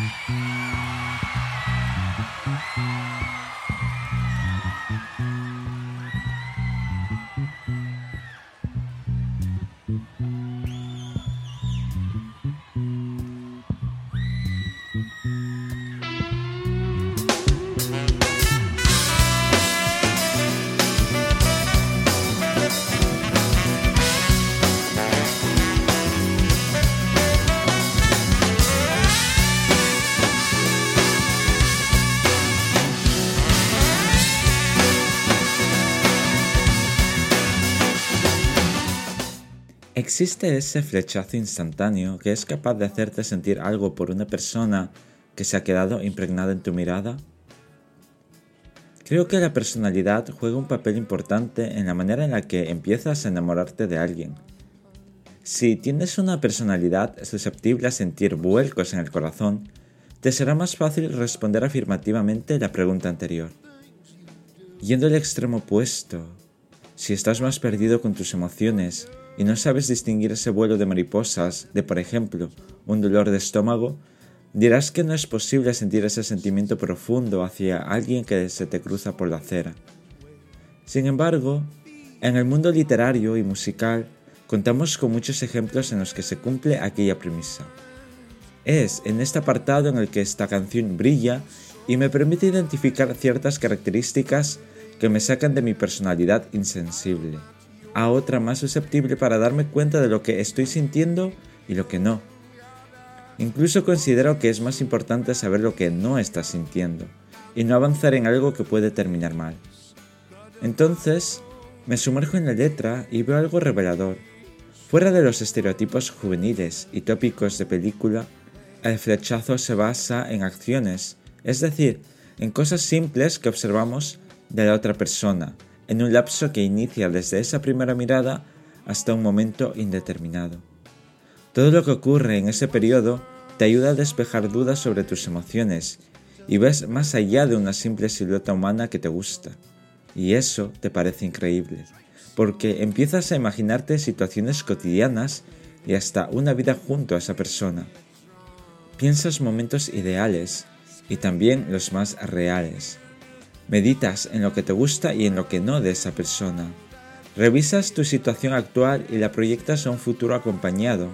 Música ¿Existe ese flechazo instantáneo que es capaz de hacerte sentir algo por una persona que se ha quedado impregnada en tu mirada? Creo que la personalidad juega un papel importante en la manera en la que empiezas a enamorarte de alguien. Si tienes una personalidad susceptible a sentir vuelcos en el corazón, te será más fácil responder afirmativamente la pregunta anterior. Yendo al extremo opuesto, si estás más perdido con tus emociones y no sabes distinguir ese vuelo de mariposas de, por ejemplo, un dolor de estómago, dirás que no es posible sentir ese sentimiento profundo hacia alguien que se te cruza por la acera. Sin embargo, en el mundo literario y musical contamos con muchos ejemplos en los que se cumple aquella premisa. Es en este apartado en el que esta canción brilla y me permite identificar ciertas características que me sacan de mi personalidad insensible a otra más susceptible para darme cuenta de lo que estoy sintiendo y lo que no. Incluso considero que es más importante saber lo que no estás sintiendo y no avanzar en algo que puede terminar mal. Entonces, me sumerjo en la letra y veo algo revelador. Fuera de los estereotipos juveniles y tópicos de película, el flechazo se basa en acciones, es decir, en cosas simples que observamos de la otra persona, en un lapso que inicia desde esa primera mirada hasta un momento indeterminado. Todo lo que ocurre en ese periodo te ayuda a despejar dudas sobre tus emociones y ves más allá de una simple silueta humana que te gusta. Y eso te parece increíble, porque empiezas a imaginarte situaciones cotidianas y hasta una vida junto a esa persona. Piensas momentos ideales y también los más reales Meditas en lo que te gusta y en lo que no de esa persona. Revisas tu situación actual y la proyectas a un futuro acompañado,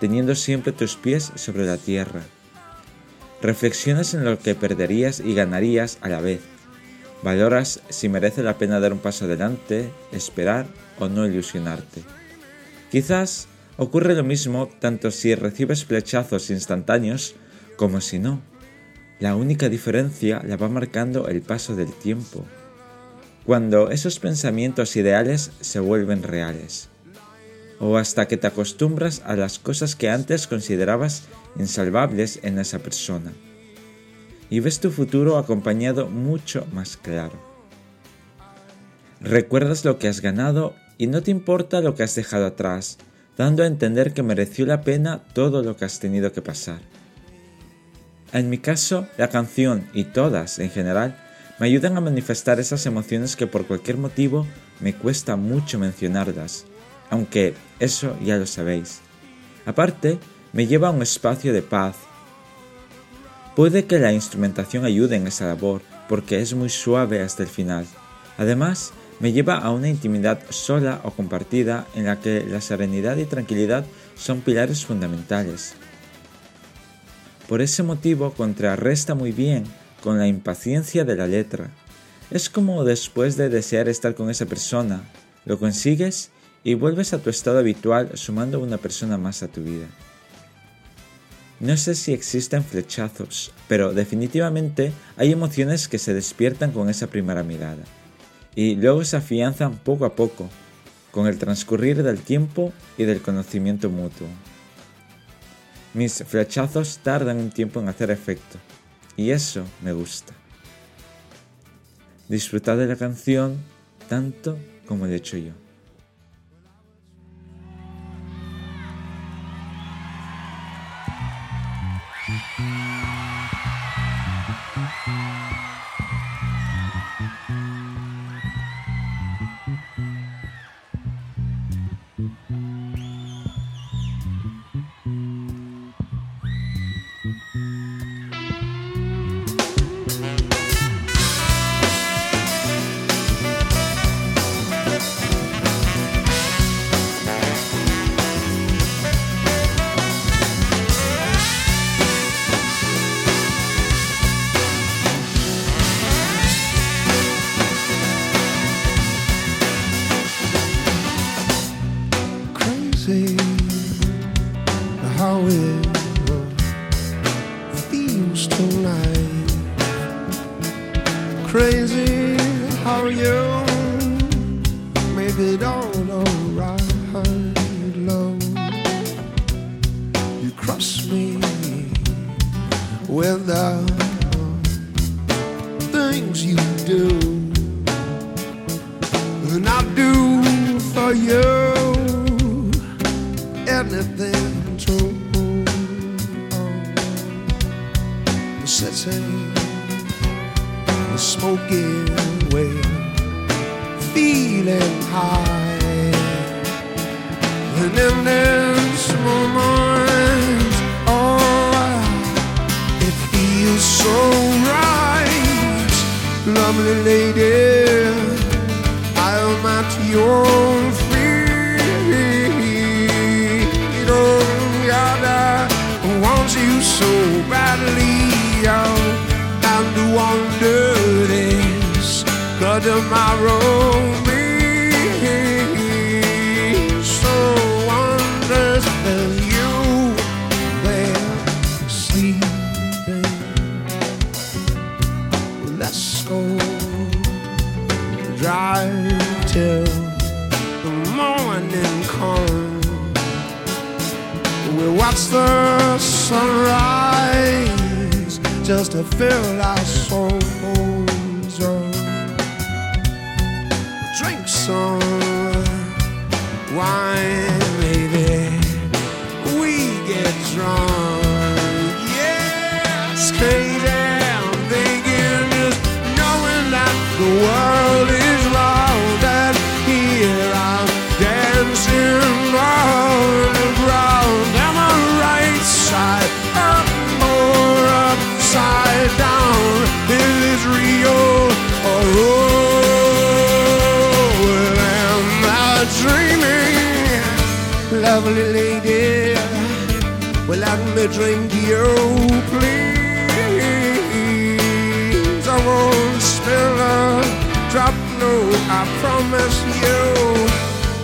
teniendo siempre tus pies sobre la tierra. Reflexionas en lo que perderías y ganarías a la vez. Valoras si merece la pena dar un paso adelante, esperar o no ilusionarte. Quizás ocurre lo mismo tanto si recibes flechazos instantáneos como si no. La única diferencia la va marcando el paso del tiempo, cuando esos pensamientos ideales se vuelven reales, o hasta que te acostumbras a las cosas que antes considerabas insalvables en esa persona, y ves tu futuro acompañado mucho más claro. Recuerdas lo que has ganado y no te importa lo que has dejado atrás, dando a entender que mereció la pena todo lo que has tenido que pasar. En mi caso, la canción y todas en general me ayudan a manifestar esas emociones que por cualquier motivo me cuesta mucho mencionarlas, aunque eso ya lo sabéis. Aparte, me lleva a un espacio de paz. Puede que la instrumentación ayude en esa labor, porque es muy suave hasta el final. Además, me lleva a una intimidad sola o compartida en la que la serenidad y tranquilidad son pilares fundamentales. Por ese motivo contrarresta muy bien con la impaciencia de la letra. Es como después de desear estar con esa persona, lo consigues y vuelves a tu estado habitual sumando una persona más a tu vida. No sé si existen flechazos, pero definitivamente hay emociones que se despiertan con esa primera mirada y luego se afianzan poco a poco con el transcurrir del tiempo y del conocimiento mutuo. Mis flechazos tardan un tiempo en hacer efecto, y eso me gusta. Disfrutad de la canción tanto como lo he hecho yo. Crazy how you make it all alright, love. You cross me with the things you do, and I do for you smoking way, feeling high, and in this moment, oh, it feels so right, lovely lady. I'm at your feet. Oh, God, I want you so badly. Oh, and wonder this. Cause tomorrow me so wonders that you there sleeping. Let's go drive till the morning comes. We watch the sunrise just to fill our souls. drinks on wine. Lovely lady, will let me drink you, please. I won't spill a drop, no, I promise you.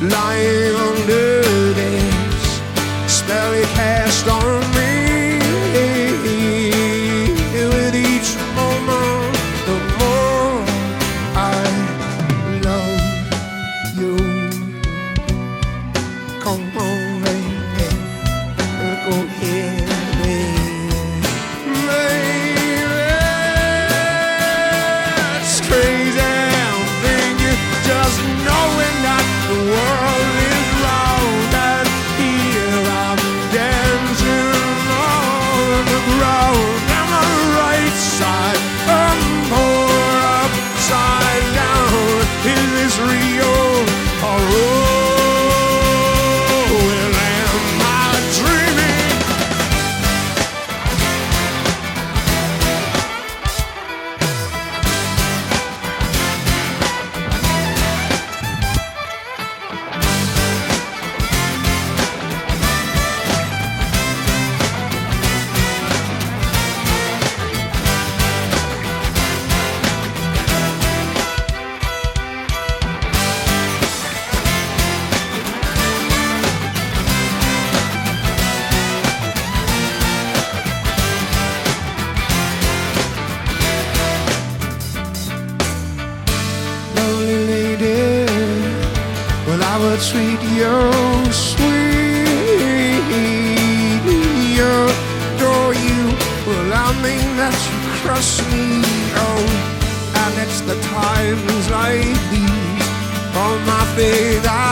Lying under this spell you cast on me. I will treat you sweet. Adore you. Well, I mean that you crush me. Oh, and it's the times like these on my faith I